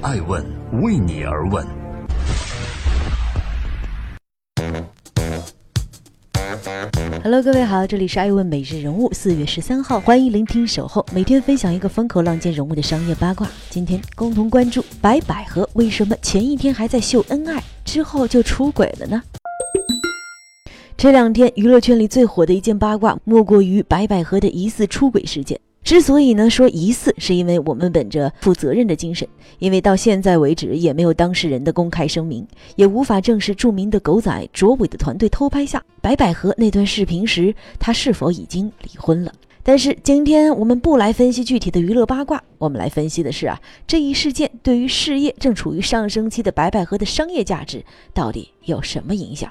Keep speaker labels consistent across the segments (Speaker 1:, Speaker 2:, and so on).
Speaker 1: 爱问为你而问。
Speaker 2: Hello，各位好，这里是爱问每日人物，四月十三号，欢迎聆听守候，每天分享一个风口浪尖人物的商业八卦。今天共同关注白百合为什么前一天还在秀恩爱，之后就出轨了呢？这两天娱乐圈里最火的一件八卦，莫过于白百合的疑似出轨事件。之所以呢说疑似，是因为我们本着负责任的精神，因为到现在为止也没有当事人的公开声明，也无法证实著名的狗仔卓伟的团队偷拍下白百合那段视频时，他是否已经离婚了。但是今天我们不来分析具体的娱乐八卦，我们来分析的是啊，这一事件对于事业正处于上升期的白百合的商业价值到底有什么影响？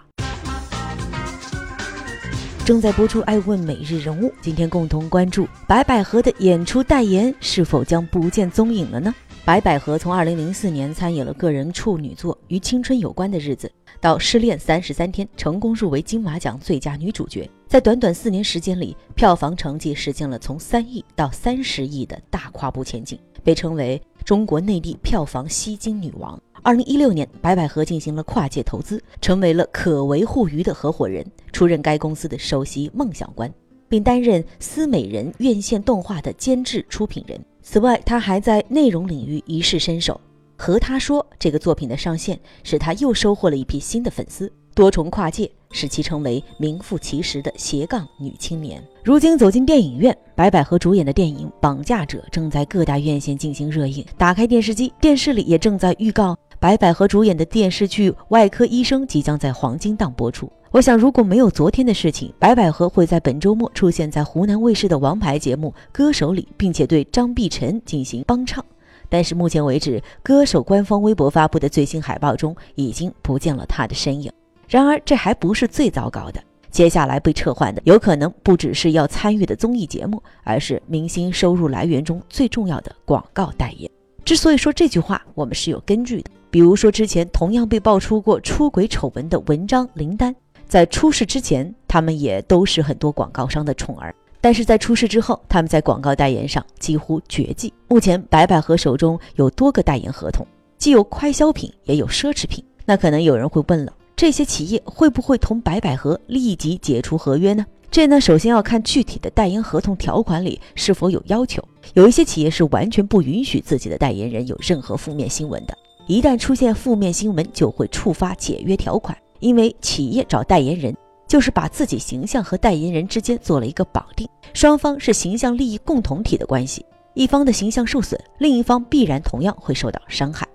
Speaker 2: 正在播出《爱问每日人物》，今天共同关注白百合的演出代言是否将不见踪影了呢？白百合从2004年参演了个人处女作《与青春有关的日子》，到失恋三十三天成功入围金马奖最佳女主角，在短短四年时间里，票房成绩实现了从三亿到三十亿的大跨步前进，被称为中国内地票房吸金女王。二零一六年，白百合进行了跨界投资，成为了可为互娱的合伙人，出任该公司的首席梦想官，并担任《思美人》院线动画的监制出品人。此外，他还在内容领域一试身手，和他说这个作品的上线，使他又收获了一批新的粉丝。多重跨界使其成为名副其实的斜杠女青年。如今走进电影院，白百合主演的电影《绑架者》正在各大院线进行热映。打开电视机，电视里也正在预告白百合主演的电视剧《外科医生》即将在黄金档播出。我想，如果没有昨天的事情，白百合会在本周末出现在湖南卫视的王牌节目《歌手》里，并且对张碧晨进行帮唱。但是目前为止，歌手官方微博发布的最新海报中已经不见了他的身影。然而，这还不是最糟糕的。接下来被撤换的，有可能不只是要参与的综艺节目，而是明星收入来源中最重要的广告代言。之所以说这句话，我们是有根据的。比如说，之前同样被爆出过出轨丑闻的文章、林丹，在出事之前，他们也都是很多广告商的宠儿；但是在出事之后，他们在广告代言上几乎绝迹。目前，白百合手中有多个代言合同，既有快消品，也有奢侈品。那可能有人会问了。这些企业会不会同白百合立即解除合约呢？这呢，首先要看具体的代言合同条款里是否有要求。有一些企业是完全不允许自己的代言人有任何负面新闻的，一旦出现负面新闻，就会触发解约条款。因为企业找代言人，就是把自己形象和代言人之间做了一个绑定，双方是形象利益共同体的关系，一方的形象受损，另一方必然同样会受到伤害。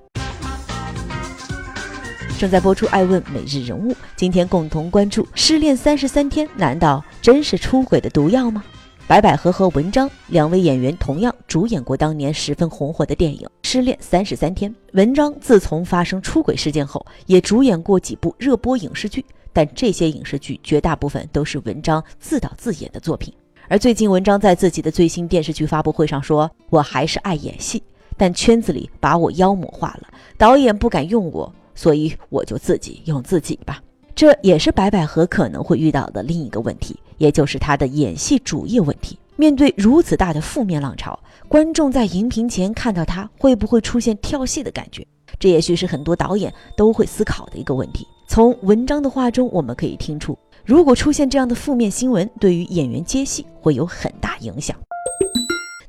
Speaker 2: 正在播出《爱问每日人物》，今天共同关注失恋三十三天，难道真是出轨的毒药吗？白百合和文章两位演员同样主演过当年十分红火的电影《失恋三十三天》。文章自从发生出轨事件后，也主演过几部热播影视剧，但这些影视剧绝大部分都是文章自导自演的作品。而最近，文章在自己的最新电视剧发布会上说：“我还是爱演戏，但圈子里把我妖魔化了，导演不敢用我。”所以我就自己用自己吧，这也是白百合可能会遇到的另一个问题，也就是她的演戏主业问题。面对如此大的负面浪潮，观众在荧屏前看到她会不会出现跳戏的感觉？这也许是很多导演都会思考的一个问题。从文章的话中，我们可以听出，如果出现这样的负面新闻，对于演员接戏会有很大影响。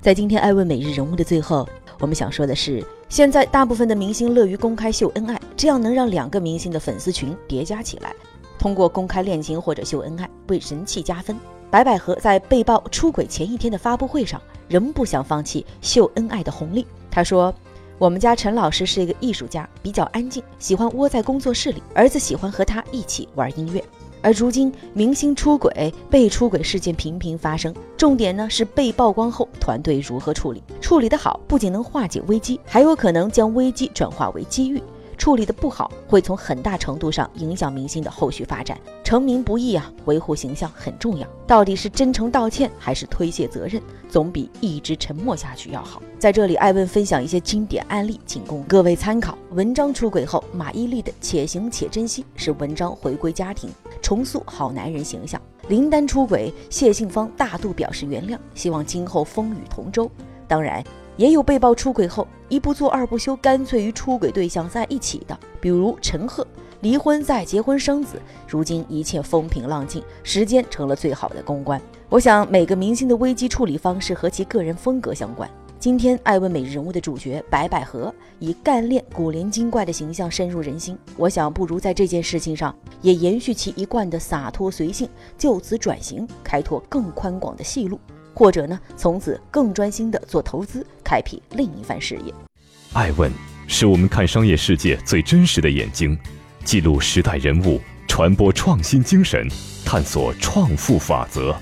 Speaker 2: 在今天爱问每日人物的最后。我们想说的是，现在大部分的明星乐于公开秀恩爱，这样能让两个明星的粉丝群叠加起来，通过公开恋情或者秀恩爱为人气加分。白百合在被曝出轨前一天的发布会上，仍不想放弃秀恩爱的红利。她说：“我们家陈老师是一个艺术家，比较安静，喜欢窝在工作室里，儿子喜欢和他一起玩音乐。”而如今，明星出轨、被出轨事件频频发生，重点呢是被曝光后团队如何处理。处理得好，不仅能化解危机，还有可能将危机转化为机遇。处理的不好，会从很大程度上影响明星的后续发展。成名不易啊，维护形象很重要。到底是真诚道歉，还是推卸责任，总比一直沉默下去要好。在这里，艾问分享一些经典案例，仅供各位参考。文章出轨后，马伊琍的“且行且珍惜”是文章回归家庭，重塑好男人形象。林丹出轨，谢杏芳大度表示原谅，希望今后风雨同舟。当然，也有被曝出轨后一不做二不休，干脆与出轨对象在一起的，比如陈赫，离婚再结婚生子，如今一切风平浪静，时间成了最好的公关。我想每个明星的危机处理方式和其个人风格相关。今天爱问每日人物的主角白百合，以干练古灵精怪的形象深入人心。我想不如在这件事情上也延续其一贯的洒脱随性，就此转型，开拓更宽广的戏路。或者呢，从此更专心的做投资，开辟另一番事业。
Speaker 1: 爱问是我们看商业世界最真实的眼睛，记录时代人物，传播创新精神，探索创富法则。